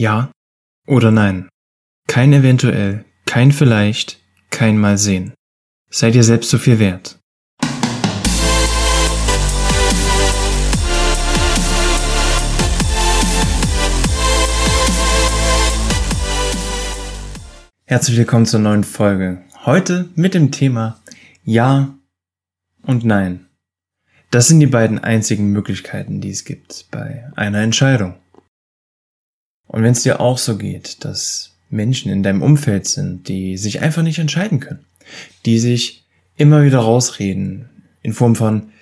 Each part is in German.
Ja oder nein. Kein eventuell, kein vielleicht, kein mal sehen. Seid ihr selbst so viel wert. Herzlich willkommen zur neuen Folge. Heute mit dem Thema Ja und Nein. Das sind die beiden einzigen Möglichkeiten, die es gibt bei einer Entscheidung. Und wenn es dir auch so geht, dass Menschen in deinem Umfeld sind, die sich einfach nicht entscheiden können, die sich immer wieder rausreden in Form von,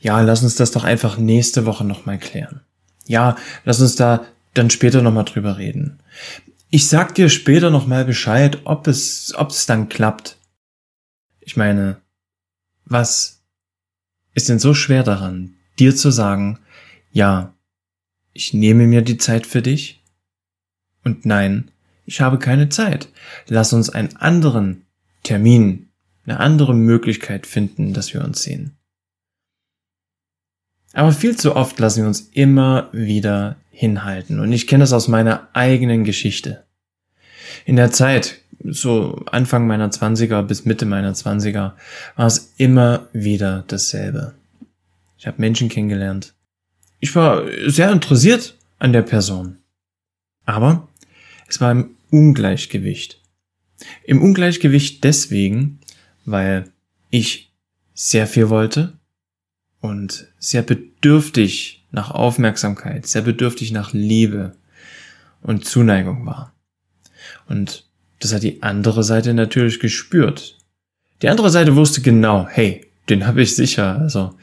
ja, lass uns das doch einfach nächste Woche nochmal klären. Ja, lass uns da dann später nochmal drüber reden. Ich sag dir später nochmal Bescheid, ob es, ob es dann klappt. Ich meine, was ist denn so schwer daran, dir zu sagen, ja, ich nehme mir die Zeit für dich? Und nein, ich habe keine Zeit. Lass uns einen anderen Termin, eine andere Möglichkeit finden, dass wir uns sehen. Aber viel zu oft lassen wir uns immer wieder hinhalten. Und ich kenne das aus meiner eigenen Geschichte. In der Zeit, so Anfang meiner Zwanziger bis Mitte meiner Zwanziger, war es immer wieder dasselbe. Ich habe Menschen kennengelernt. Ich war sehr interessiert an der Person. Aber es war im Ungleichgewicht. Im Ungleichgewicht deswegen, weil ich sehr viel wollte und sehr bedürftig nach Aufmerksamkeit, sehr bedürftig nach Liebe und Zuneigung war. Und das hat die andere Seite natürlich gespürt. Die andere Seite wusste genau, hey, den habe ich sicher. Also,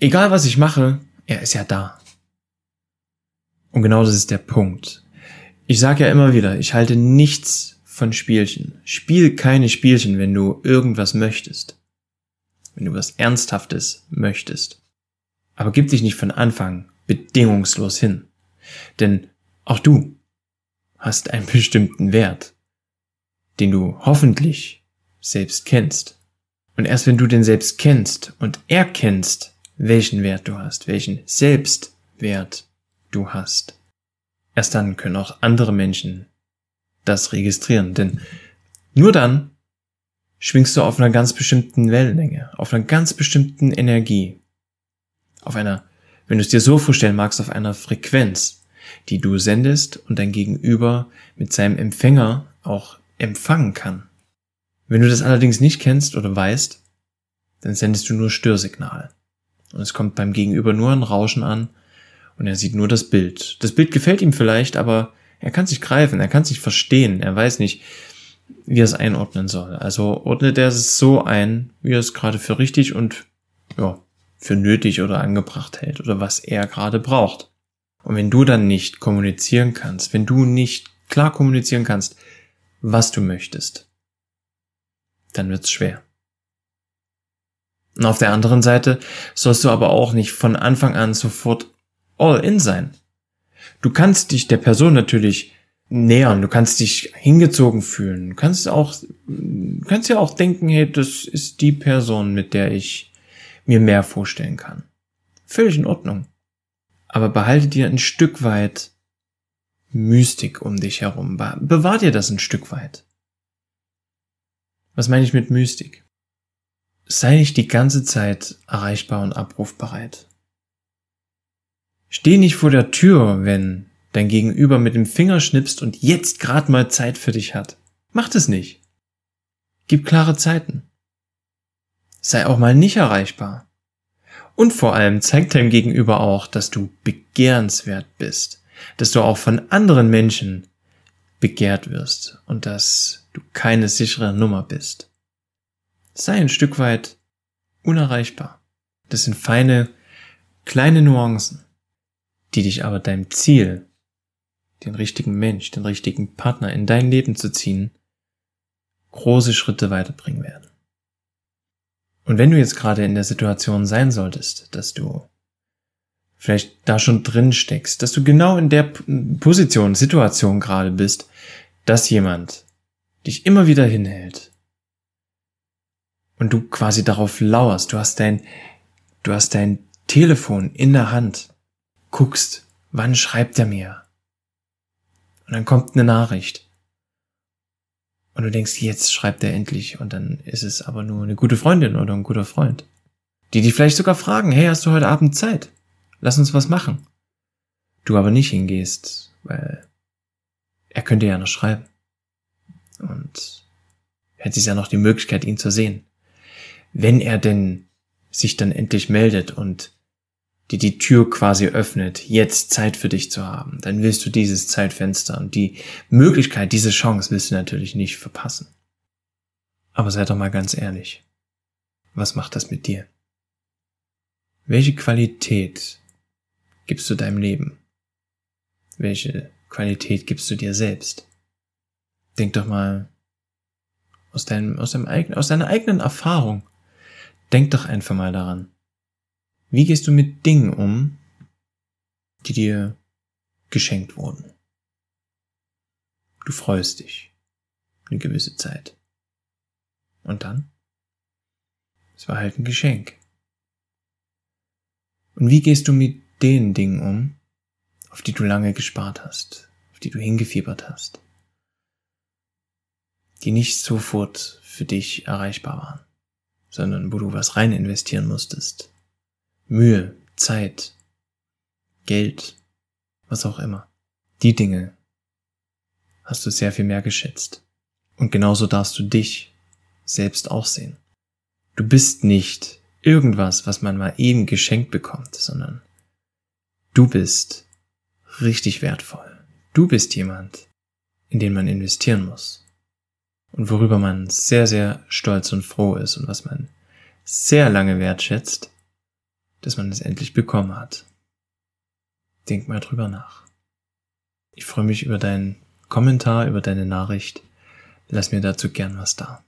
egal was ich mache, er ist ja da. Und genau das ist der Punkt. Ich sage ja immer wieder, ich halte nichts von Spielchen. Spiel keine Spielchen, wenn du irgendwas möchtest. Wenn du was Ernsthaftes möchtest. Aber gib dich nicht von Anfang bedingungslos hin. Denn auch du hast einen bestimmten Wert den du hoffentlich selbst kennst. Und erst wenn du den selbst kennst und erkennst, welchen Wert du hast, welchen Selbstwert du hast, erst dann können auch andere Menschen das registrieren. Denn nur dann schwingst du auf einer ganz bestimmten Wellenlänge, auf einer ganz bestimmten Energie, auf einer, wenn du es dir so vorstellen magst, auf einer Frequenz, die du sendest und dein Gegenüber mit seinem Empfänger auch empfangen kann. Wenn du das allerdings nicht kennst oder weißt, dann sendest du nur Störsignal. Und es kommt beim Gegenüber nur ein Rauschen an und er sieht nur das Bild. Das Bild gefällt ihm vielleicht, aber er kann sich greifen, er kann sich verstehen, er weiß nicht, wie er es einordnen soll. Also ordnet er es so ein, wie er es gerade für richtig und ja, für nötig oder angebracht hält oder was er gerade braucht. Und wenn du dann nicht kommunizieren kannst, wenn du nicht klar kommunizieren kannst, was du möchtest, dann wird's schwer. Und auf der anderen Seite sollst du aber auch nicht von Anfang an sofort all in sein. Du kannst dich der Person natürlich nähern, du kannst dich hingezogen fühlen, du kannst auch, kannst ja auch denken, hey, das ist die Person, mit der ich mir mehr vorstellen kann. Völlig in Ordnung. Aber behalte dir ein Stück weit Mystik um dich herum. Bewahr dir das ein Stück weit. Was meine ich mit Mystik? Sei nicht die ganze Zeit erreichbar und abrufbereit. Steh nicht vor der Tür, wenn dein Gegenüber mit dem Finger schnipst und jetzt gerade mal Zeit für dich hat. Mach das nicht. Gib klare Zeiten. Sei auch mal nicht erreichbar. Und vor allem zeig deinem Gegenüber auch, dass du begehrenswert bist dass du auch von anderen Menschen begehrt wirst und dass du keine sichere Nummer bist. Sei ein Stück weit unerreichbar. Das sind feine, kleine Nuancen, die dich aber deinem Ziel, den richtigen Mensch, den richtigen Partner in dein Leben zu ziehen, große Schritte weiterbringen werden. Und wenn du jetzt gerade in der Situation sein solltest, dass du vielleicht da schon drin steckst, dass du genau in der Position, Situation gerade bist, dass jemand dich immer wieder hinhält und du quasi darauf lauerst, du hast dein, du hast dein Telefon in der Hand, guckst, wann schreibt er mir? Und dann kommt eine Nachricht. Und du denkst, jetzt schreibt er endlich. Und dann ist es aber nur eine gute Freundin oder ein guter Freund. Die dich vielleicht sogar fragen, hey, hast du heute Abend Zeit? Lass uns was machen. Du aber nicht hingehst, weil er könnte ja noch schreiben. Und hättest ja noch die Möglichkeit, ihn zu sehen. Wenn er denn sich dann endlich meldet und die die Tür quasi öffnet, jetzt Zeit für dich zu haben, dann willst du dieses Zeitfenster und die Möglichkeit, diese Chance willst du natürlich nicht verpassen. Aber sei doch mal ganz ehrlich. Was macht das mit dir? Welche Qualität gibst du deinem Leben? Welche Qualität gibst du dir selbst? Denk doch mal aus deinem, aus deinem aus deiner eigenen Erfahrung. Denk doch einfach mal daran. Wie gehst du mit Dingen um, die dir geschenkt wurden? Du freust dich eine gewisse Zeit. Und dann? Es war halt ein Geschenk. Und wie gehst du mit den Dingen um, auf die du lange gespart hast, auf die du hingefiebert hast, die nicht sofort für dich erreichbar waren, sondern wo du was rein investieren musstest, Mühe, Zeit, Geld, was auch immer. Die Dinge hast du sehr viel mehr geschätzt. Und genauso darfst du dich selbst auch sehen. Du bist nicht irgendwas, was man mal eben geschenkt bekommt, sondern du bist richtig wertvoll. Du bist jemand, in den man investieren muss. Und worüber man sehr, sehr stolz und froh ist und was man sehr lange wertschätzt, dass man es endlich bekommen hat. Denk mal drüber nach. Ich freue mich über deinen Kommentar, über deine Nachricht. Lass mir dazu gern was da.